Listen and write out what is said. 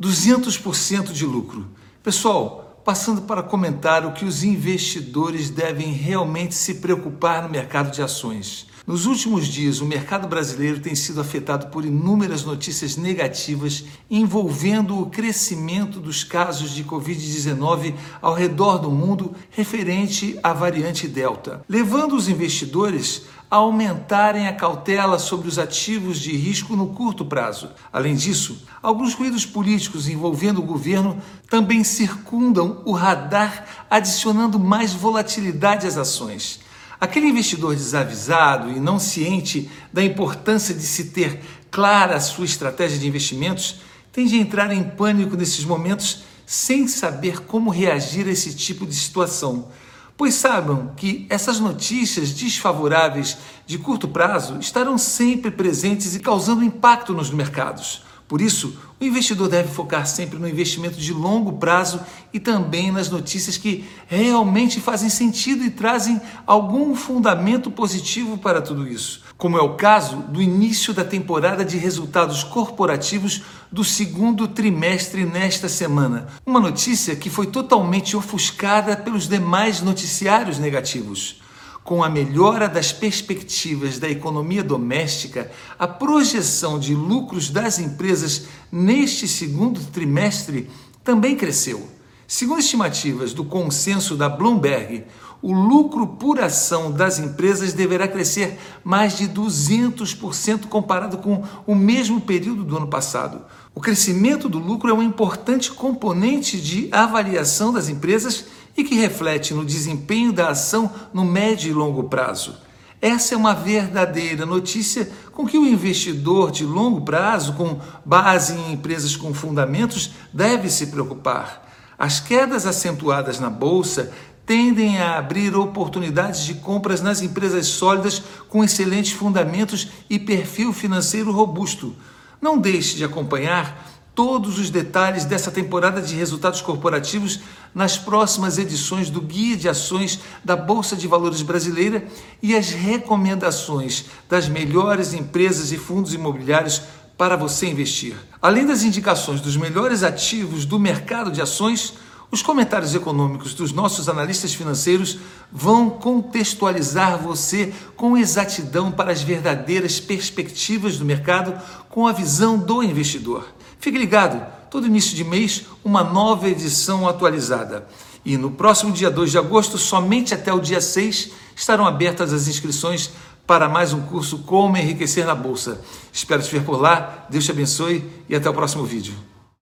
200% de lucro. Pessoal, passando para comentar o que os investidores devem realmente se preocupar no mercado de ações. Nos últimos dias, o mercado brasileiro tem sido afetado por inúmeras notícias negativas envolvendo o crescimento dos casos de Covid-19 ao redor do mundo referente à variante Delta, levando os investidores a aumentarem a cautela sobre os ativos de risco no curto prazo. Além disso, alguns ruídos políticos envolvendo o governo também circundam o radar, adicionando mais volatilidade às ações. Aquele investidor desavisado e não ciente da importância de se ter clara a sua estratégia de investimentos tende a entrar em pânico nesses momentos sem saber como reagir a esse tipo de situação. Pois saibam que essas notícias desfavoráveis de curto prazo estarão sempre presentes e causando impacto nos mercados. Por isso, o investidor deve focar sempre no investimento de longo prazo e também nas notícias que realmente fazem sentido e trazem algum fundamento positivo para tudo isso, como é o caso do início da temporada de resultados corporativos do segundo trimestre nesta semana. Uma notícia que foi totalmente ofuscada pelos demais noticiários negativos com a melhora das perspectivas da economia doméstica, a projeção de lucros das empresas neste segundo trimestre também cresceu. Segundo estimativas do consenso da Bloomberg, o lucro por ação das empresas deverá crescer mais de 200% comparado com o mesmo período do ano passado. O crescimento do lucro é um importante componente de avaliação das empresas e que reflete no desempenho da ação no médio e longo prazo. Essa é uma verdadeira notícia com que o investidor de longo prazo, com base em empresas com fundamentos, deve se preocupar. As quedas acentuadas na bolsa tendem a abrir oportunidades de compras nas empresas sólidas com excelentes fundamentos e perfil financeiro robusto. Não deixe de acompanhar todos os detalhes dessa temporada de resultados corporativos nas próximas edições do Guia de Ações da Bolsa de Valores Brasileira e as recomendações das melhores empresas e fundos imobiliários para você investir. Além das indicações dos melhores ativos do mercado de ações, os comentários econômicos dos nossos analistas financeiros vão contextualizar você com exatidão para as verdadeiras perspectivas do mercado com a visão do investidor. Fique ligado, todo início de mês, uma nova edição atualizada. E no próximo dia 2 de agosto, somente até o dia 6, estarão abertas as inscrições para mais um curso Como Enriquecer na Bolsa. Espero te ver por lá, Deus te abençoe e até o próximo vídeo.